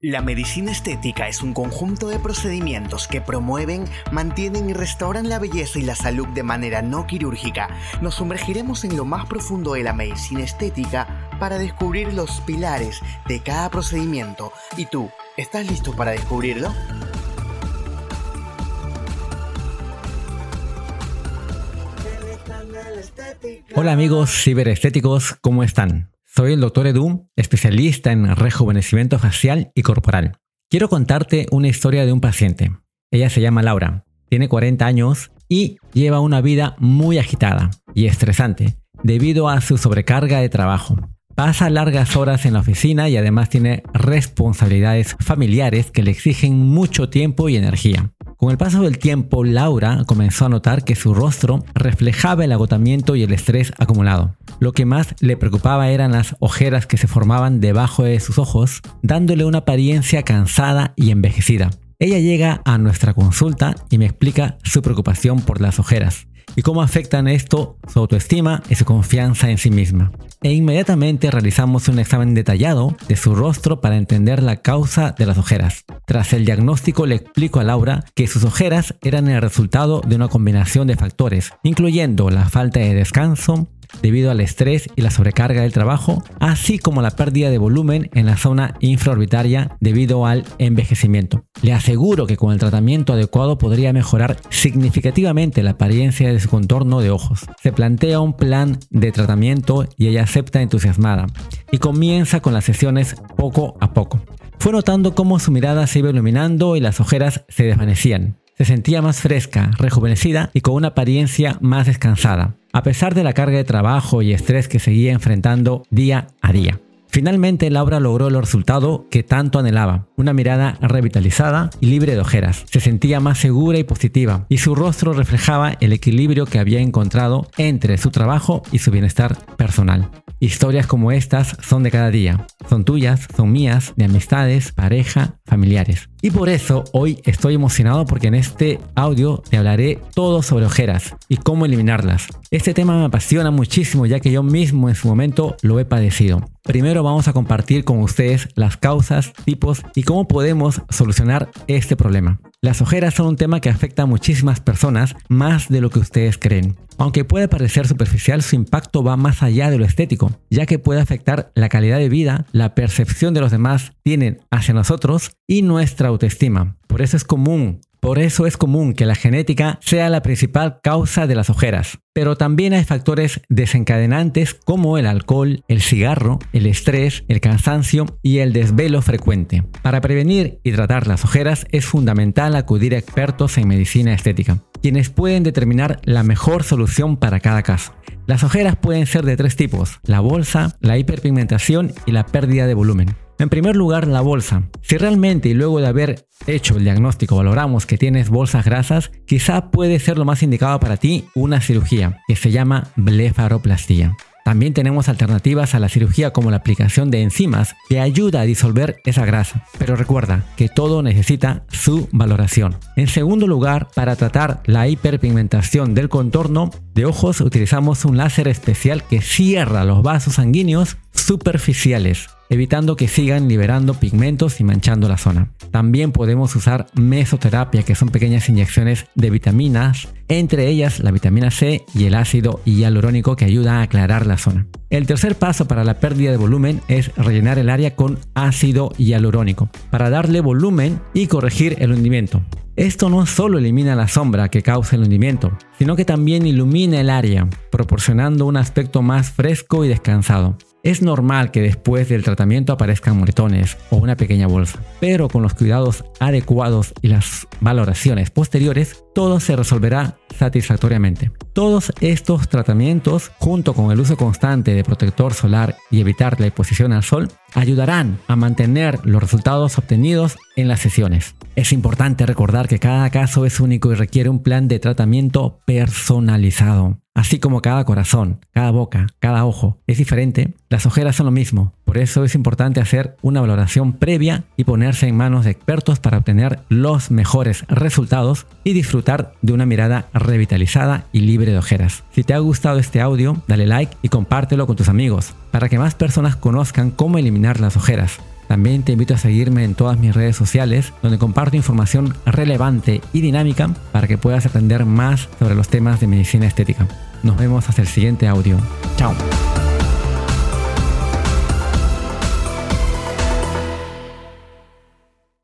La medicina estética es un conjunto de procedimientos que promueven, mantienen y restauran la belleza y la salud de manera no quirúrgica. Nos sumergiremos en lo más profundo de la medicina estética para descubrir los pilares de cada procedimiento. ¿Y tú, estás listo para descubrirlo? Hola amigos ciberestéticos, ¿cómo están? Soy el Dr. Edu, especialista en rejuvenecimiento facial y corporal. Quiero contarte una historia de un paciente. Ella se llama Laura, tiene 40 años y lleva una vida muy agitada y estresante debido a su sobrecarga de trabajo. Pasa largas horas en la oficina y además tiene responsabilidades familiares que le exigen mucho tiempo y energía. Con el paso del tiempo, Laura comenzó a notar que su rostro reflejaba el agotamiento y el estrés acumulado. Lo que más le preocupaba eran las ojeras que se formaban debajo de sus ojos, dándole una apariencia cansada y envejecida. Ella llega a nuestra consulta y me explica su preocupación por las ojeras y cómo afectan esto su autoestima y su confianza en sí misma e inmediatamente realizamos un examen detallado de su rostro para entender la causa de las ojeras. Tras el diagnóstico le explico a Laura que sus ojeras eran el resultado de una combinación de factores, incluyendo la falta de descanso, debido al estrés y la sobrecarga del trabajo, así como la pérdida de volumen en la zona infraorbitaria debido al envejecimiento. Le aseguro que con el tratamiento adecuado podría mejorar significativamente la apariencia de su contorno de ojos. Se plantea un plan de tratamiento y ella acepta entusiasmada y comienza con las sesiones poco a poco. Fue notando cómo su mirada se iba iluminando y las ojeras se desvanecían. Se sentía más fresca, rejuvenecida y con una apariencia más descansada a pesar de la carga de trabajo y estrés que seguía enfrentando día a día. Finalmente Laura logró el resultado que tanto anhelaba, una mirada revitalizada y libre de ojeras. Se sentía más segura y positiva y su rostro reflejaba el equilibrio que había encontrado entre su trabajo y su bienestar personal. Historias como estas son de cada día, son tuyas, son mías, de amistades, pareja, familiares. Y por eso hoy estoy emocionado porque en este audio te hablaré todo sobre ojeras y cómo eliminarlas. Este tema me apasiona muchísimo ya que yo mismo en su momento lo he padecido. Primero vamos a compartir con ustedes las causas, tipos y cómo podemos solucionar este problema. Las ojeras son un tema que afecta a muchísimas personas más de lo que ustedes creen. Aunque puede parecer superficial, su impacto va más allá de lo estético, ya que puede afectar la calidad de vida, la percepción de los demás tienen hacia nosotros y nuestra autoestima. Por eso es común por eso es común que la genética sea la principal causa de las ojeras. Pero también hay factores desencadenantes como el alcohol, el cigarro, el estrés, el cansancio y el desvelo frecuente. Para prevenir y tratar las ojeras es fundamental acudir a expertos en medicina estética, quienes pueden determinar la mejor solución para cada caso. Las ojeras pueden ser de tres tipos, la bolsa, la hiperpigmentación y la pérdida de volumen. En primer lugar, la bolsa. Si realmente y luego de haber hecho el diagnóstico valoramos que tienes bolsas grasas, quizá puede ser lo más indicado para ti una cirugía que se llama blefaroplastía. También tenemos alternativas a la cirugía como la aplicación de enzimas que ayuda a disolver esa grasa. Pero recuerda que todo necesita su valoración. En segundo lugar, para tratar la hiperpigmentación del contorno de ojos utilizamos un láser especial que cierra los vasos sanguíneos superficiales evitando que sigan liberando pigmentos y manchando la zona. También podemos usar mesoterapia, que son pequeñas inyecciones de vitaminas, entre ellas la vitamina C y el ácido hialurónico que ayuda a aclarar la zona. El tercer paso para la pérdida de volumen es rellenar el área con ácido hialurónico para darle volumen y corregir el hundimiento. Esto no solo elimina la sombra que causa el hundimiento, sino que también ilumina el área, proporcionando un aspecto más fresco y descansado. Es normal que después del tratamiento aparezcan moretones o una pequeña bolsa, pero con los cuidados adecuados y las valoraciones posteriores, todo se resolverá satisfactoriamente. Todos estos tratamientos, junto con el uso constante de protector solar y evitar la exposición al sol, ayudarán a mantener los resultados obtenidos en las sesiones. Es importante recordar que cada caso es único y requiere un plan de tratamiento personalizado. Así como cada corazón, cada boca, cada ojo es diferente, las ojeras son lo mismo. Por eso es importante hacer una valoración previa y ponerse en manos de expertos para obtener los mejores resultados y de una mirada revitalizada y libre de ojeras. Si te ha gustado este audio, dale like y compártelo con tus amigos para que más personas conozcan cómo eliminar las ojeras. También te invito a seguirme en todas mis redes sociales, donde comparto información relevante y dinámica para que puedas aprender más sobre los temas de medicina estética. Nos vemos hasta el siguiente audio. Chao.